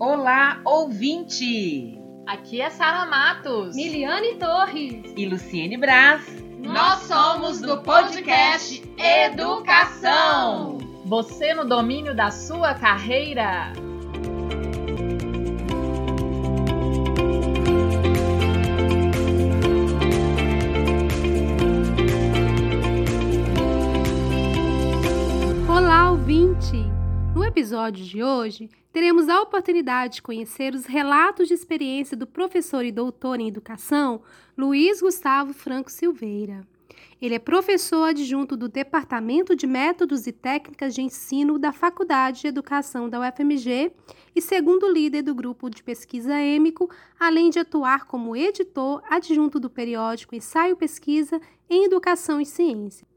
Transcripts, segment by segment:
Olá, ouvinte! Aqui é Sara Matos, Miliane Torres e Luciene Braz. Nós somos do podcast Educação. Você no domínio da sua carreira. Episódio de hoje, teremos a oportunidade de conhecer os relatos de experiência do professor e doutor em educação Luiz Gustavo Franco Silveira. Ele é professor adjunto do Departamento de Métodos e Técnicas de Ensino da Faculdade de Educação da UFMG e segundo líder do grupo de pesquisa EMICO, além de atuar como editor adjunto do periódico Ensaio Pesquisa em Educação e Ciência.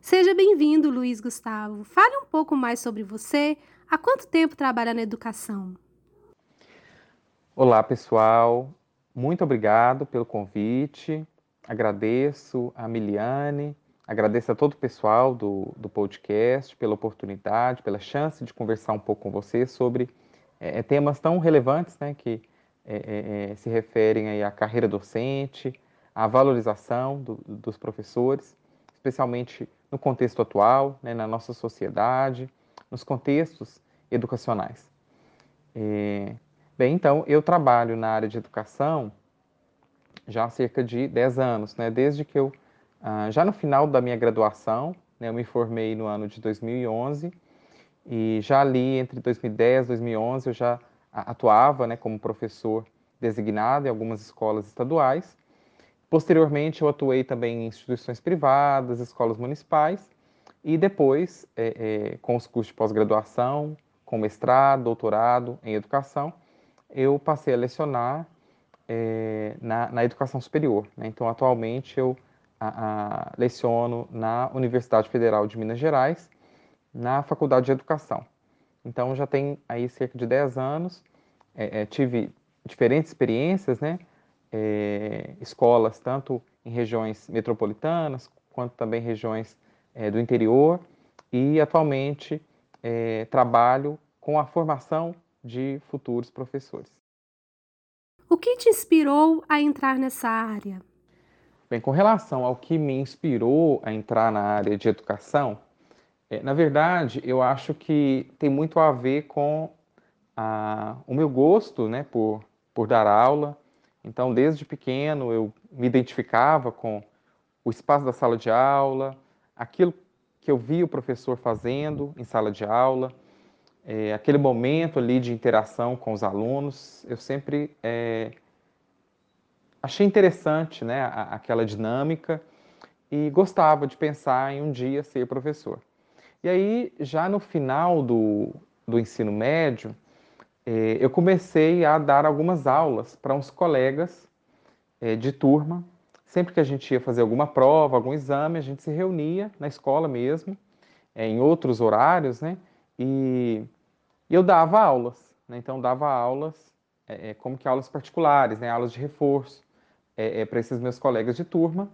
Seja bem-vindo, Luiz Gustavo. Fale um pouco mais sobre você. Há quanto tempo trabalha na educação? Olá, pessoal. Muito obrigado pelo convite. Agradeço a Miliane, agradeço a todo o pessoal do, do podcast pela oportunidade, pela chance de conversar um pouco com você sobre é, temas tão relevantes né, que é, é, se referem aí à carreira docente, à valorização do, dos professores, especialmente no contexto atual, né, na nossa sociedade, nos contextos educacionais. É, bem, então, eu trabalho na área de educação já há cerca de 10 anos, né, desde que eu, ah, já no final da minha graduação, né, eu me formei no ano de 2011, e já ali entre 2010 e 2011 eu já atuava né, como professor designado em algumas escolas estaduais, Posteriormente, eu atuei também em instituições privadas, escolas municipais, e depois, é, é, com os cursos de pós-graduação, com mestrado, doutorado em educação, eu passei a lecionar é, na, na, educação superior. Né? Então, atualmente, eu a, a, leciono na Universidade Federal de Minas Gerais, na Faculdade de Educação. Então, já tem aí cerca de 10 anos, é, é, tive diferentes experiências, né? é, escolas tanto em regiões metropolitanas quanto também regiões é, do interior e atualmente é, trabalho com a formação de futuros professores. O que te inspirou a entrar nessa área? Bem, com relação ao que me inspirou a entrar na área de educação, é, na verdade, eu acho que tem muito a ver com a, o meu gosto né, por, por dar aula, então, desde pequeno, eu me identificava com o espaço da sala de aula, aquilo que eu via o professor fazendo em sala de aula, é, aquele momento ali de interação com os alunos, eu sempre é, achei interessante né, aquela dinâmica e gostava de pensar em um dia ser professor. E aí, já no final do, do ensino médio, é, eu comecei a dar algumas aulas para uns colegas de turma. Sempre que a gente ia fazer alguma prova, algum exame, a gente se reunia na escola mesmo, é, em outros horários, né? E, eu dava aulas, né? Então, dava aulas, é, é, como que aulas particulares, né? Aulas de reforço é, para esses meus colegas de turma.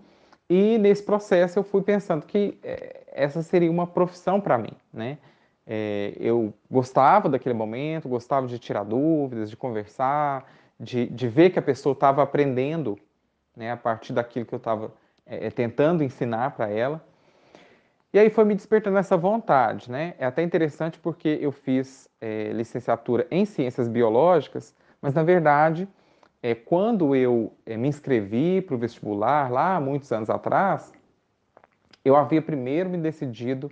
E nesse processo eu fui pensando que essa seria uma profissão para mim, né? É, eu gostava daquele momento, gostava de tirar dúvidas, de conversar, de, de ver que a pessoa estava aprendendo né, a partir daquilo que eu estava é, é, tentando ensinar para ela. E aí foi me despertando essa vontade. Né? É até interessante porque eu fiz é, licenciatura em ciências biológicas, mas na verdade, é, quando eu é, me inscrevi para o vestibular, lá muitos anos atrás, eu havia primeiro me decidido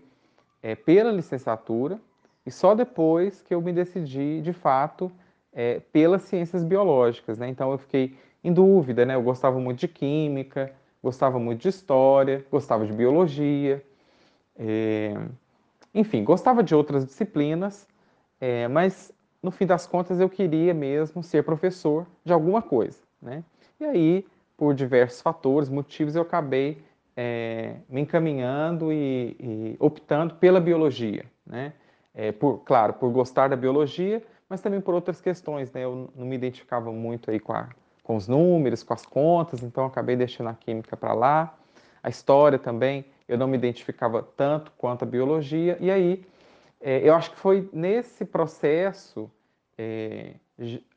é, pela licenciatura e só depois que eu me decidi, de fato, é, pelas ciências biológicas. Né? Então eu fiquei em dúvida, né? eu gostava muito de química, gostava muito de história, gostava de biologia, é... enfim, gostava de outras disciplinas, é, mas no fim das contas eu queria mesmo ser professor de alguma coisa. Né? E aí, por diversos fatores, motivos, eu acabei é, me encaminhando e, e, optando pela biologia, né? Por, claro, por gostar da biologia, mas também por outras questões, né? Eu não me identificava muito aí com, a, com os números, com as contas, então acabei deixando a química para lá. A história também, eu não me identificava tanto quanto a biologia, e aí é, eu acho que foi nesse processo é,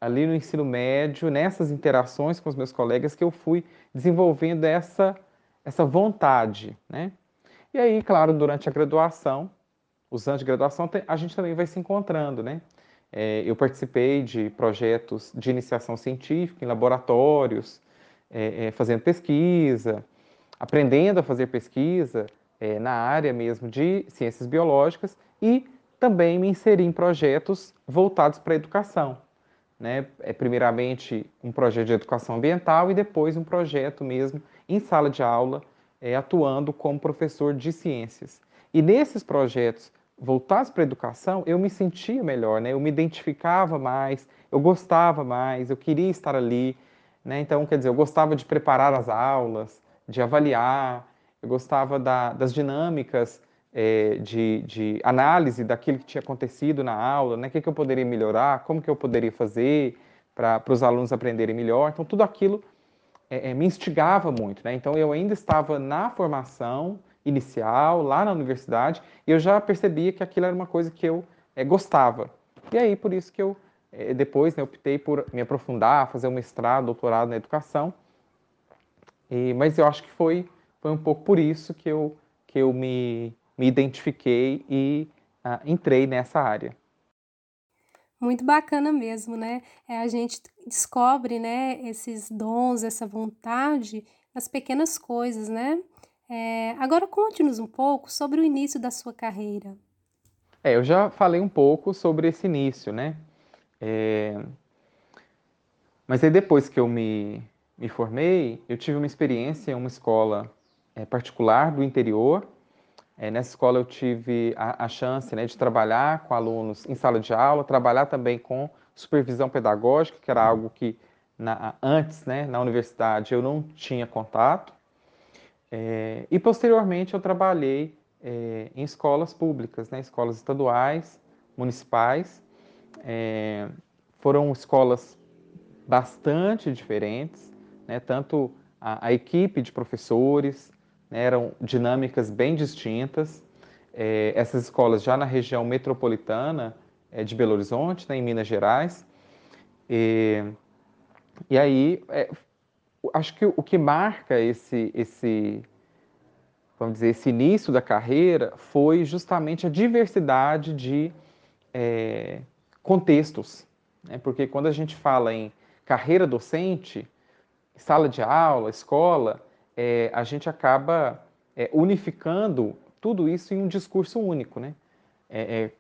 ali no ensino médio, nessas interações com os meus colegas, que eu fui desenvolvendo essa, essa vontade, né? E aí, claro, durante a graduação, os anos de graduação, a gente também vai se encontrando, né? É, eu participei de projetos de iniciação científica em laboratórios, é, é, fazendo pesquisa, aprendendo a fazer pesquisa é, na área mesmo de ciências biológicas e também me inseri em projetos voltados para a educação. Né? É, primeiramente, um projeto de educação ambiental e depois um projeto mesmo em sala de aula, é, atuando como professor de ciências. E nesses projetos voltados para a educação, eu me sentia melhor, né? eu me identificava mais, eu gostava mais, eu queria estar ali. Né? Então, quer dizer, eu gostava de preparar as aulas, de avaliar, eu gostava da, das dinâmicas é, de, de, análise daquilo que tinha acontecido na aula, né? o que, que eu poderia melhorar, como que eu poderia fazer para os alunos aprenderem melhor. Então, tudo aquilo é, é, me instigava muito. Né? Então, eu ainda estava na formação inicial, lá na universidade, e eu já percebia que aquilo era uma coisa que eu é, gostava. E aí, por isso que eu é, depois né, optei por me aprofundar, fazer um mestrado, doutorado na educação. E, mas eu acho que foi, foi um pouco por isso que eu, que eu me, me identifiquei e uh, entrei nessa área. Muito bacana mesmo, né? É, a gente descobre, né, esses dons, essa vontade nas pequenas coisas, né? É, agora conte-nos um pouco sobre o início da sua carreira. É, eu já falei um pouco sobre esse início, né? É... Mas aí depois que eu me, me formei, eu tive uma experiência em uma escola é, particular do interior. É, nessa escola eu tive a, a chance né, de trabalhar com alunos em sala de aula, trabalhar também com supervisão pedagógica, que era algo que na, antes, né, na universidade, eu não tinha contato. É, e posteriormente eu trabalhei é, em escolas públicas, né, escolas estaduais, municipais, é, foram escolas bastante diferentes, né? tanto a, a, equipe de professores, né? eram dinâmicas bem distintas. É, essas escolas já na região metropolitana é, de Belo Horizonte, né? em Minas Gerais. E, e aí, é, acho que o que marca esse, esse, vamos dizer, esse início da carreira foi justamente a diversidade de é, contextos, né? porque quando a gente fala em carreira docente, sala de aula, escola, é, a gente acaba é, unificando tudo isso em um discurso único, né? É, é,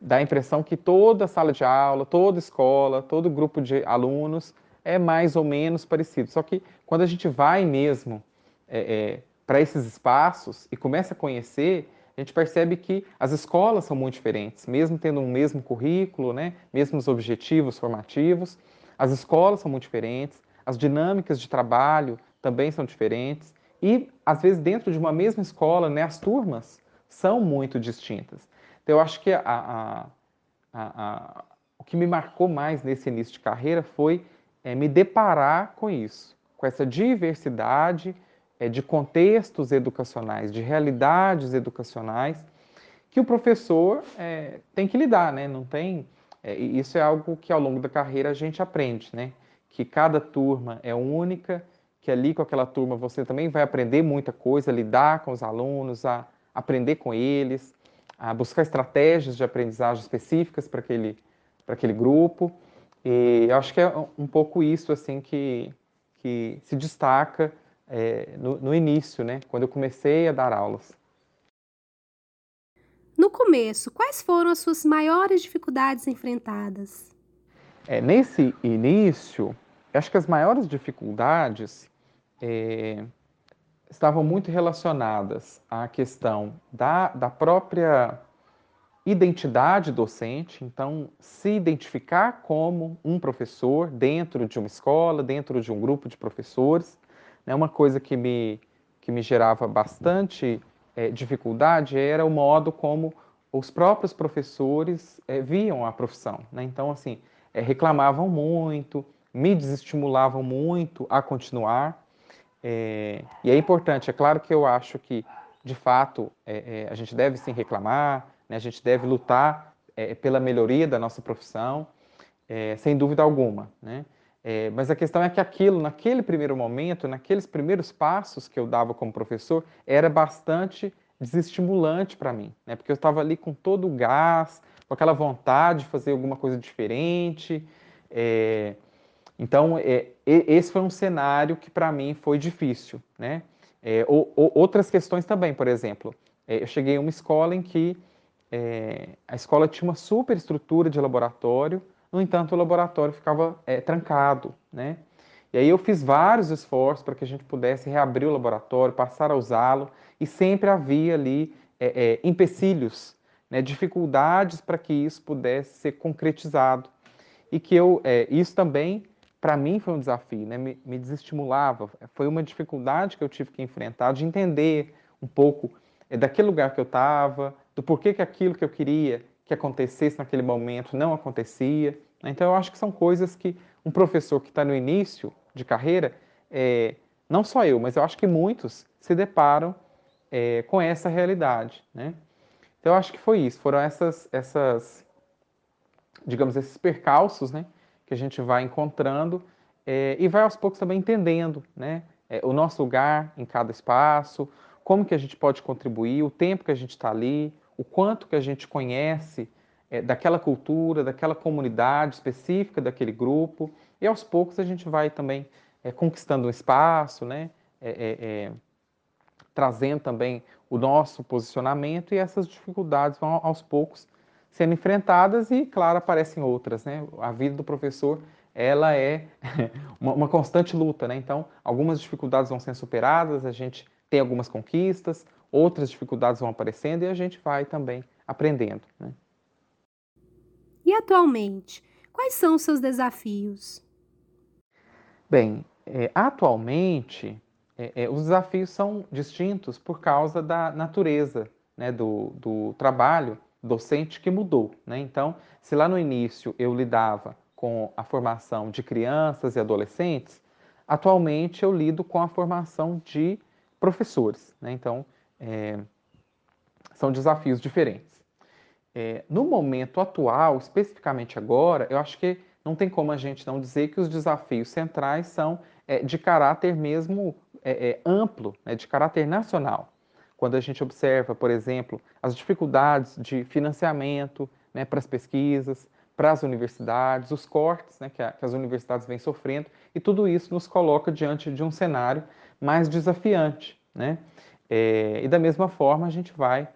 dá a impressão que toda sala de aula, toda escola, todo grupo de alunos é mais ou menos parecido. Só que quando a gente vai mesmo é, é, para esses espaços e começa a conhecer, a gente percebe que as escolas são muito diferentes, mesmo tendo um mesmo currículo, né, mesmos objetivos formativos, as escolas são muito diferentes, as dinâmicas de trabalho também são diferentes e às vezes dentro de uma mesma escola, né, as turmas são muito distintas. Então eu acho que a, a, a, o que me marcou mais nesse início de carreira foi é, me deparar com isso, com essa diversidade é, de contextos educacionais, de realidades educacionais, que o professor é, tem que lidar, né? Não tem. É, isso é algo que ao longo da carreira a gente aprende, né? Que cada turma é única, que ali com aquela turma você também vai aprender muita coisa, lidar com os alunos, a aprender com eles, a buscar estratégias de aprendizagem específicas para aquele, para aquele grupo. E eu acho que é um pouco isso assim que, que se destaca é, no, no início, né, quando eu comecei a dar aulas. No começo, quais foram as suas maiores dificuldades enfrentadas? É, nesse início, acho que as maiores dificuldades é, estavam muito relacionadas à questão da, da própria identidade docente, então se identificar como um professor dentro de uma escola, dentro de um grupo de professores, né, uma coisa que me, que me gerava bastante é, dificuldade era o modo como os próprios professores é, viam a profissão. Né? Então, assim, é, reclamavam muito, me desestimulavam muito a continuar. e é importante, é claro que eu acho que, de fato, a gente deve sim reclamar, né? a gente deve lutar pela melhoria da nossa profissão, é, sem dúvida alguma, né? É, mas a questão é que aquilo, naquele primeiro momento, naqueles primeiros passos que eu dava como professor, era bastante desestimulante para mim, né? Porque eu estava ali com todo o gás, com aquela vontade de fazer alguma coisa diferente. É, então, é, esse foi um cenário que para mim foi difícil, né? É, ou, ou, outras questões também, por exemplo, é, eu cheguei a uma escola em que é, a escola tinha uma super estrutura de laboratório, no entanto, o laboratório ficava é, trancado, né? E aí eu fiz vários esforços para que a gente pudesse reabrir o laboratório, passar a usá-lo, e sempre havia ali é, é, empecilhos, né, dificuldades para que isso pudesse ser concretizado. E que eu, é, isso também, para mim, foi um desafio, né, me, me desestimulava. Foi uma dificuldade que eu tive que enfrentar, de entender um pouco é, daquele lugar que eu estava, do porquê que aquilo que eu queria que acontecesse naquele momento não acontecia. Né? Então, eu acho que são coisas que um professor que está no início de carreira, é, não só eu, mas eu acho que muitos se deparam é, com essa realidade. Né? Então, eu acho que foi isso. Foram essas, essas digamos, esses percalços né, que a gente vai encontrando é, e vai aos poucos também entendendo né, é, o nosso lugar em cada espaço, como que a gente pode contribuir, o tempo que a gente está ali, o quanto que a gente conhece é, daquela cultura, daquela comunidade específica daquele grupo, e aos poucos a gente vai também é, conquistando um espaço, né? É, é, é, trazendo também o nosso posicionamento e essas dificuldades vão aos poucos sendo enfrentadas e, claro, aparecem outras, né? A vida do professor, ela é uma, uma constante luta, né? Então, algumas dificuldades vão sendo superadas, a gente tem algumas conquistas, outras dificuldades vão aparecendo e a gente vai também aprendendo. Né? E atualmente, quais são os seus desafios? Bem, é, atualmente é, é, os desafios são distintos por causa da natureza né, do, do trabalho docente que mudou. Né? Então, se lá no início eu lidava com a formação de crianças e adolescentes, atualmente eu lido com a formação de professores. Né? Então, é, são desafios diferentes. É, no momento atual, especificamente agora, eu acho que não tem como a gente não dizer que os desafios centrais são é, de caráter mesmo é, é, amplo, né, de caráter nacional. Quando a gente observa, por exemplo, as dificuldades de financiamento né, para as pesquisas, para as universidades, os cortes né, que, a, que as universidades vêm sofrendo, e tudo isso nos coloca diante de um cenário mais desafiante. Né? É, e da mesma forma, a gente vai,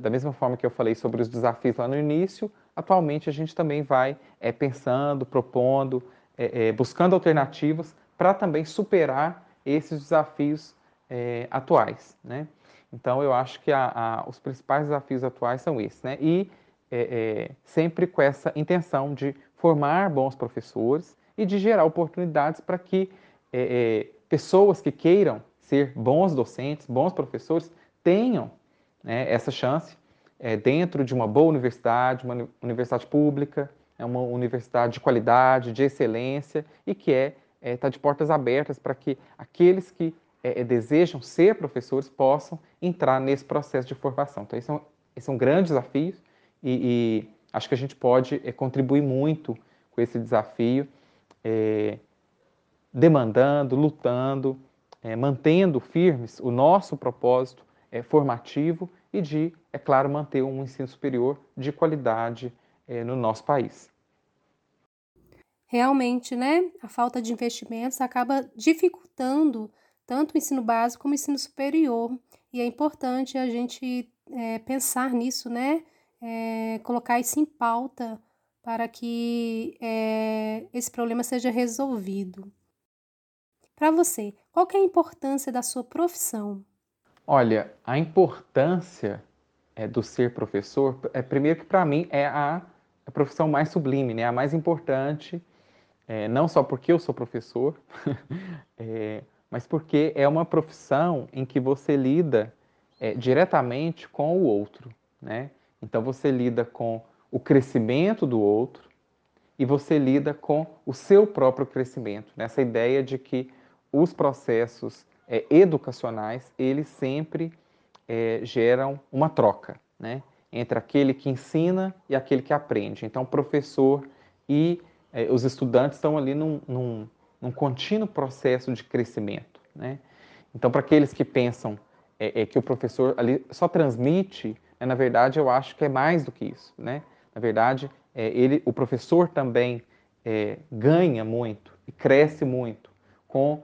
da mesma forma que eu falei sobre os desafios lá no início, atualmente a gente também vai é, pensando, propondo, é, é buscando alternativas para também superar esses desafios é, atuais. Né? Então, eu acho que a, a, os principais desafios atuais são esses. Né? E é, sempre com essa intenção de formar bons professores e de gerar oportunidades para que pessoas que queiram ser bons docentes, bons professores, tenham né, essa chance é, dentro de uma boa universidade, uma universidade pública, é uma universidade de qualidade, de excelência e que é está é, tá de portas abertas para que aqueles que é, é, desejam ser professores possam entrar nesse processo de formação. Então, esse é um, esse é um grande desafio e, e acho que a gente pode é, contribuir muito com esse desafio, é, demandando, lutando, é, mantendo firmes o nosso propósito é, formativo e de, é claro, manter um ensino superior de qualidade é, no nosso país. Realmente, né? A falta de investimentos acaba dificultando tanto o ensino básico como o ensino superior. E é importante a gente é, pensar nisso, né? É, colocar isso em pauta para que é, esse problema seja resolvido. Para você, qual é a importância da sua profissão? Olha, a importância é, do ser professor, é primeiro que para mim é a, a, profissão mais sublime, né? a mais importante, é, não só porque eu sou professor, é, mas porque é uma profissão em que você lida é, diretamente com o outro. Né? Então você lida com o crescimento do outro e você lida com o seu próprio crescimento, nessa ideia de que os processos é, educacionais, eles sempre é, geram uma troca, né? Entre aquele que ensina e aquele que aprende. Então, o professor, e é, os estudantes estão ali num, num, num, contínuo processo de crescimento. Né? Então, para aqueles que pensam é, é, que o professor ali só transmite, né, na verdade, eu acho que é mais do que isso. Né? Na verdade, é, ele, o professor também é, ganha muito e cresce muito com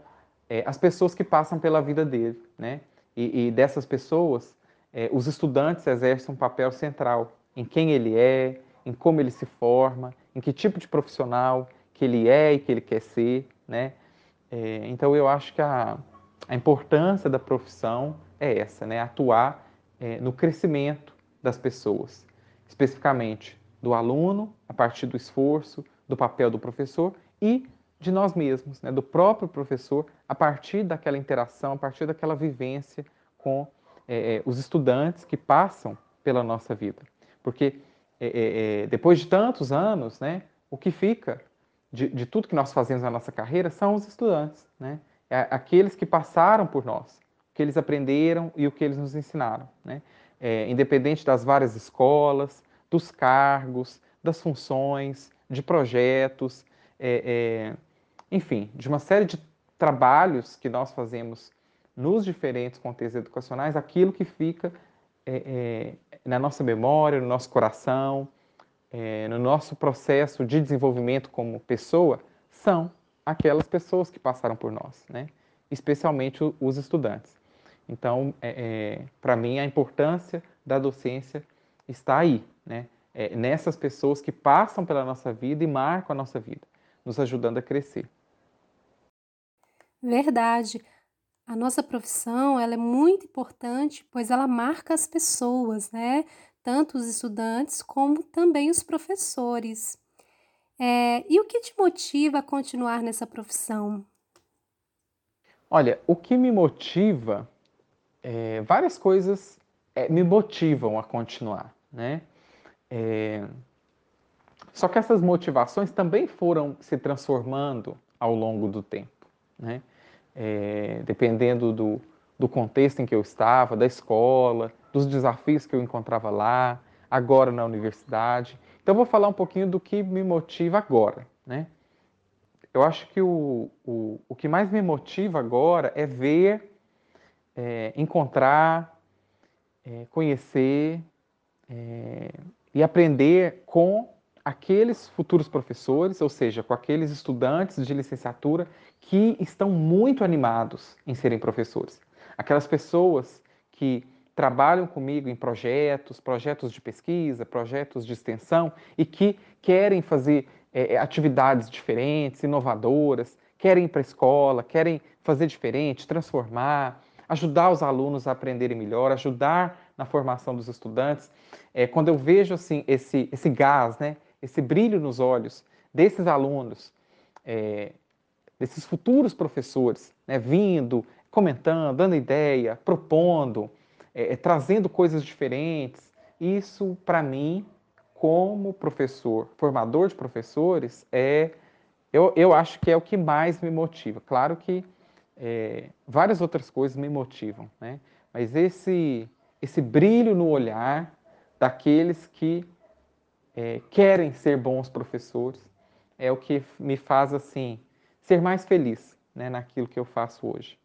é, as pessoas que passam pela vida dele. Né? E, e dessas pessoas, é, os estudantes exercem um papel central em quem ele é, em como ele se forma, em que tipo de profissional que ele é e que ele quer ser. Né? É, então, eu acho que a, a importância da profissão é essa, né? atuar é, no crescimento das pessoas, especificamente do aluno, a partir do esforço, do papel do professor e de nós mesmos, né? do próprio professor, a partir daquela interação, a partir daquela vivência com é, é os estudantes que passam pela nossa vida. Porque é, é, é, depois de tantos anos, né, o que fica de, de, tudo que nós fazemos na nossa carreira são os estudantes, né? aqueles que passaram por nós, o que eles aprenderam e o que eles nos ensinaram. Né? independente das várias escolas, dos cargos, das funções, de projetos, é, é, enfim, de uma série de trabalhos que nós fazemos nos diferentes contextos educacionais, aquilo que fica é, é na nossa memória, no nosso coração, é, no nosso processo de desenvolvimento como pessoa, são aquelas pessoas que passaram por nós, né? especialmente os estudantes. Então, é, para mim, a importância da docência está aí, né? É, nessas pessoas que passam pela nossa vida e marcam a nossa vida, nos ajudando a crescer. Verdade. A nossa profissão ela é muito importante, pois ela marca as pessoas, né? Tanto os estudantes como também os professores. É, e o que te motiva a continuar nessa profissão? Olha, o que me motiva, é, várias coisas é, me motivam a continuar né? É... Só que essas motivações também foram se transformando ao longo do tempo, né? É... Dependendo do, do contexto em que eu estava, da escola, dos desafios que eu encontrava lá, agora na universidade. Então, vou falar um pouquinho do que me motiva agora, né? Eu acho que o, o, o que mais me motiva agora é ver, é, encontrar, é, conhecer é, e aprender com aqueles futuros professores, ou seja, com aqueles estudantes de licenciatura que estão muito animados em serem professores. Aquelas pessoas que trabalham comigo em projetos, projetos de pesquisa, projetos de extensão e que querem fazer é, atividades diferentes, inovadoras, querem ir para a escola, querem fazer diferente, transformar, ajudar os alunos a aprenderem melhor, ajudar na formação dos estudantes. É, quando eu vejo assim esse, esse gás, né, esse brilho nos olhos desses alunos, é, desses futuros professores, né, vindo, comentando, dando ideia, propondo, é, é trazendo coisas diferentes, isso para mim, como professor, formador de professores, é eu, eu acho que é o que mais me motiva. Claro que é, várias outras coisas me motivam, né? Mas esse esse brilho no olhar daqueles que é, querem ser bons professores é o que me faz assim ser mais feliz né, naquilo que eu faço hoje.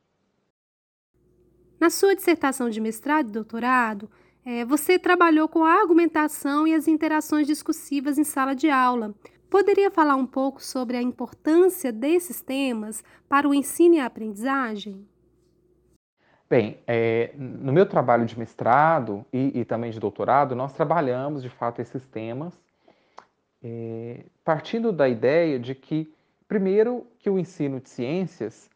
Na sua dissertação de mestrado e doutorado, é, você trabalhou com a argumentação e as interações discursivas em sala de aula. Poderia falar um pouco sobre a importância desses temas para o ensino e a aprendizagem? Bem, é, no meu trabalho de mestrado e, e, também de doutorado, nós trabalhamos de fato esses temas, é, partindo da ideia de que, primeiro, que o ensino de ciências,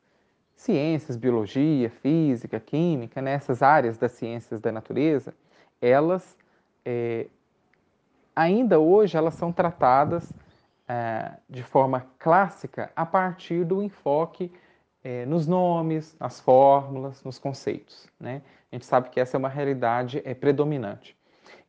ciências, biologia, física, química, nessas né, áreas das ciências da natureza, elas é, ainda hoje elas são tratadas é, de forma clássica a partir do enfoque é, nos nomes, nas fórmulas, nos conceitos. Né? A gente sabe que essa é uma realidade é, predominante.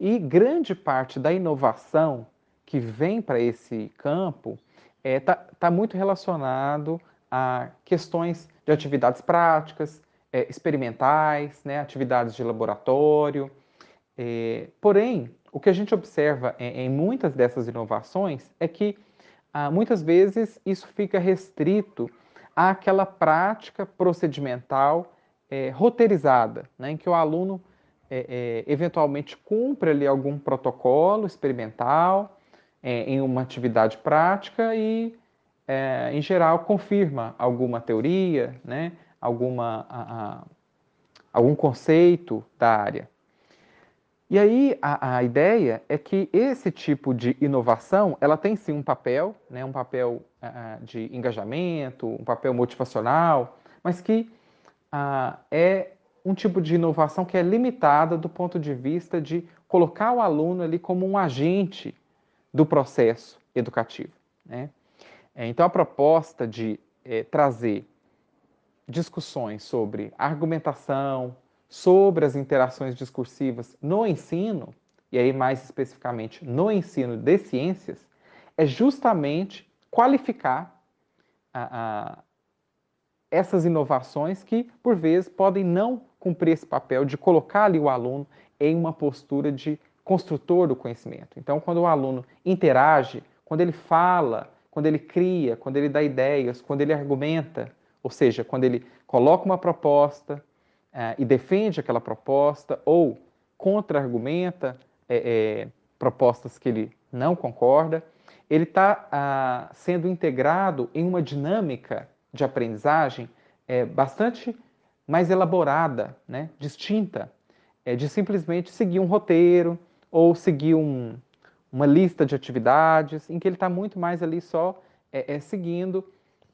E grande parte da inovação que vem para esse campo está é, tá, tá muito relacionado a questões de atividades práticas, é, experimentais, né, atividades de laboratório. É, porém, o que a gente observa em, em muitas dessas inovações é que ah, muitas vezes isso fica restrito àquela prática procedimental é, roteirizada, né, em que o aluno é, é, eventualmente cumpre ali algum protocolo experimental é, em uma atividade prática e, é, em geral, confirma alguma teoria, né, alguma, a, a, algum conceito da área. E aí a, a, ideia é que esse tipo de inovação, ela tem sim um papel, né, um papel uh, de engajamento, um papel motivacional, mas que uh, é um tipo de inovação que é limitada do ponto de vista de colocar o aluno ali como um agente do processo educativo. Né? É, então a proposta de é, trazer discussões sobre argumentação, sobre as interações discursivas no ensino, e aí mais especificamente no ensino de ciências, é justamente qualificar a, a, essas inovações que, por vezes, podem não cumprir esse papel de colocar ali o aluno em uma postura de construtor do conhecimento. Então, quando o aluno interage, quando ele fala, quando ele cria, quando ele dá ideias, quando ele argumenta, ou seja, quando ele coloca uma proposta, é, e defende aquela proposta ou contra-argumenta é, é, propostas que ele não concorda, ele está ah, sendo integrado em uma dinâmica de aprendizagem é, bastante mais elaborada, né, distinta, é, de simplesmente seguir um roteiro ou seguir um, uma lista de atividades, em que ele está muito mais ali só é, é, seguindo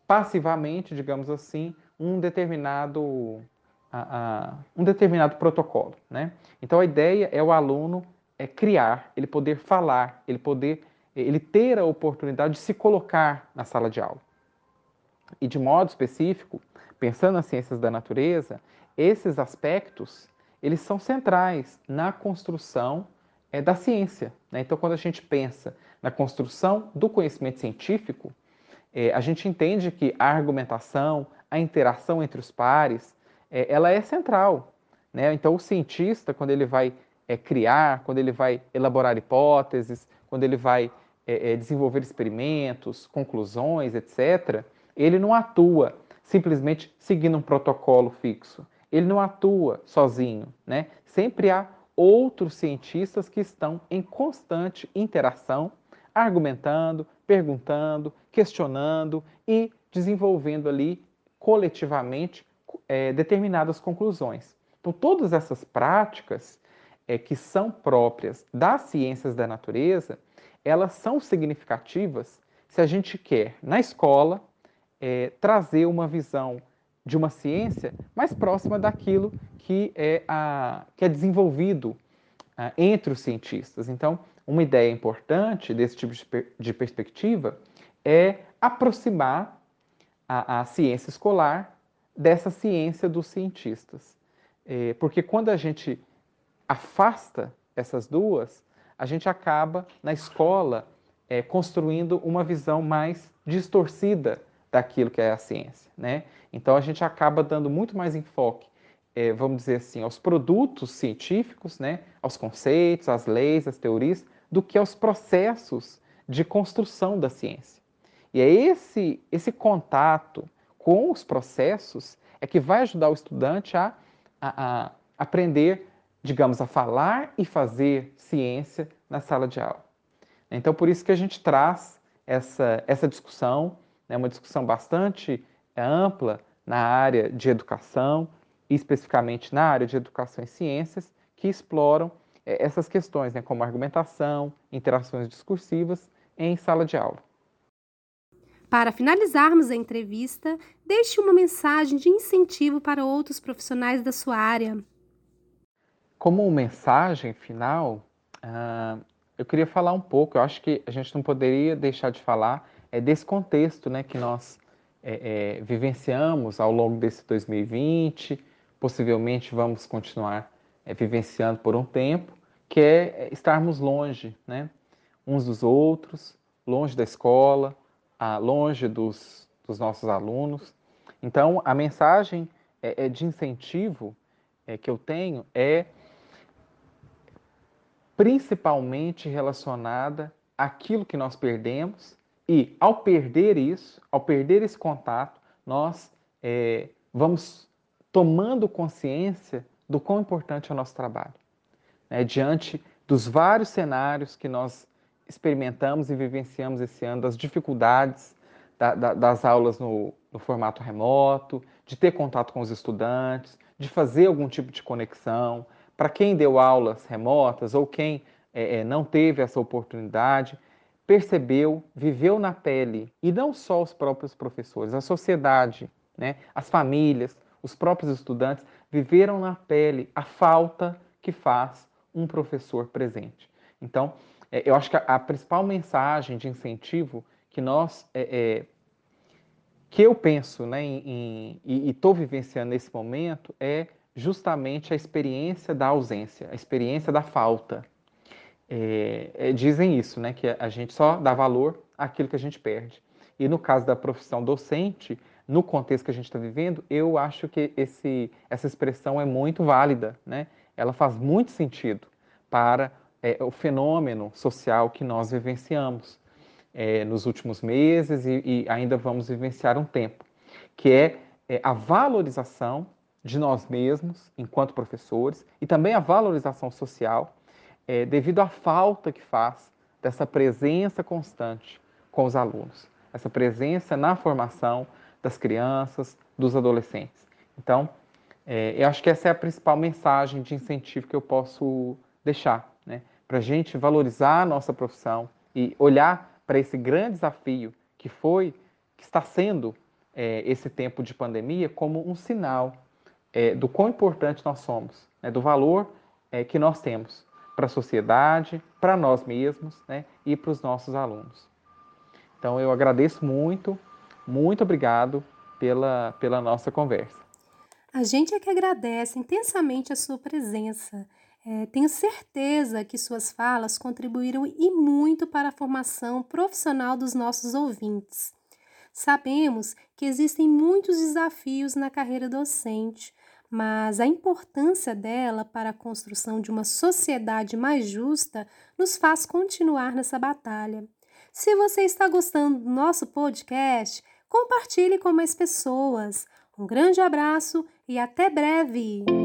passivamente, digamos assim, um determinado a, a, um determinado protocolo. Né? Então a ideia é o aluno é criar, ele poder falar, ele poder, ele ter a oportunidade de se colocar na sala de aula. E de modo específico, pensando nas ciências da natureza, esses aspectos eles são centrais na construção é, da ciência. Né? Então, quando a gente pensa na construção do conhecimento científico, é, a gente entende que a argumentação, a interação entre os pares, é, ela é central. Né? Então, o cientista, quando ele vai é, criar, quando ele vai elaborar hipóteses, quando ele vai é, é, desenvolver experimentos, conclusões, etc., ele não atua simplesmente seguindo um protocolo fixo. Ele não atua sozinho. Né? Sempre há outros cientistas que estão em constante interação, argumentando, perguntando, questionando e desenvolvendo ali coletivamente é, determinadas conclusões. Então, todas essas práticas é, que são próprias das ciências da natureza, elas são significativas se a gente quer, na escola, é, trazer uma visão de uma ciência mais próxima daquilo que é, a, que é desenvolvido a, entre os cientistas. Então, uma ideia importante desse tipo de, per, de perspectiva é aproximar a, a ciência escolar dessa ciência dos cientistas. É, porque quando a gente afasta essas duas, a gente acaba, na escola, é, construindo uma visão mais distorcida daquilo que é a ciência. Né? Então, a gente acaba dando muito mais enfoque, é, vamos dizer assim, aos produtos científicos, né? aos conceitos, às leis, às teorias, do que aos processos de construção da ciência. E é esse, esse contato com os processos é que vai ajudar o estudante a, a, a aprender, digamos, a falar e fazer ciência na sala de aula. Então, por isso que a gente traz essa, essa discussão, né, uma discussão bastante é, ampla na área de educação, especificamente na área de educação e ciências, que exploram é, essas questões, né, como argumentação, interações discursivas em sala de aula. Para finalizarmos a entrevista, deixe uma mensagem de incentivo para outros profissionais da sua área. Como mensagem final, uh, eu queria falar um pouco, eu acho que a gente não poderia deixar de falar é, desse contexto né, que nós é, é, vivenciamos ao longo desse 2020, possivelmente vamos continuar é, vivenciando por um tempo, que é, é estarmos longe né, uns dos outros, longe da escola, longe dos, dos nossos alunos. Então, a mensagem é, é de incentivo é, que eu tenho é principalmente relacionada àquilo que nós perdemos E ao perder isso, ao perder esse contato, nós é, vamos tomando consciência do quão importante é o nosso trabalho. É, diante dos vários cenários que nós experimentamos e vivenciamos esse ano, das dificuldades da, da, das aulas no, no formato remoto, de ter contato com os estudantes, de fazer algum tipo de conexão. Para quem deu aulas remotas ou quem é, é, não teve essa oportunidade, percebeu, viveu na pele, e não só os próprios professores, a sociedade, né, as famílias, os próprios estudantes viveram na pele a falta que faz um professor presente. Então, eu acho que a, a, principal mensagem de incentivo que nós é, é, que eu penso né, em, em, e estou vivenciando nesse momento é justamente a experiência da ausência, a experiência da falta. É, é, dizem isso, né, que a gente só dá valor àquilo que a gente perde. E no caso da profissão docente, no contexto que a gente está vivendo, eu acho que esse, essa expressão é muito válida, né? Ela faz muito sentido para é, o fenômeno social que nós vivenciamos é, nos últimos meses e, e, ainda vamos vivenciar um tempo, que é, é a valorização de nós mesmos enquanto professores e também a valorização social é, devido à falta que faz dessa presença constante com os alunos, essa presença na formação das crianças, dos adolescentes. Então, é, eu acho que essa é a principal mensagem de incentivo que eu posso deixar? Para a gente valorizar a nossa profissão e olhar para esse grande desafio que foi, que está sendo é, esse tempo de pandemia como um sinal é, do quão importante nós somos, né, do valor é, que nós temos para a sociedade, para nós mesmos né, e para os nossos alunos. Então eu agradeço muito, muito obrigado pela, pela nossa conversa. A gente é que agradece intensamente a sua presença é, tenho certeza que suas falas contribuíram e muito para a formação profissional dos nossos ouvintes. Sabemos que existem muitos desafios na carreira docente, mas a importância dela para a construção de uma sociedade mais justa nos faz continuar nessa batalha. Se você está gostando do nosso podcast, compartilhe com mais pessoas. Um grande abraço e até breve!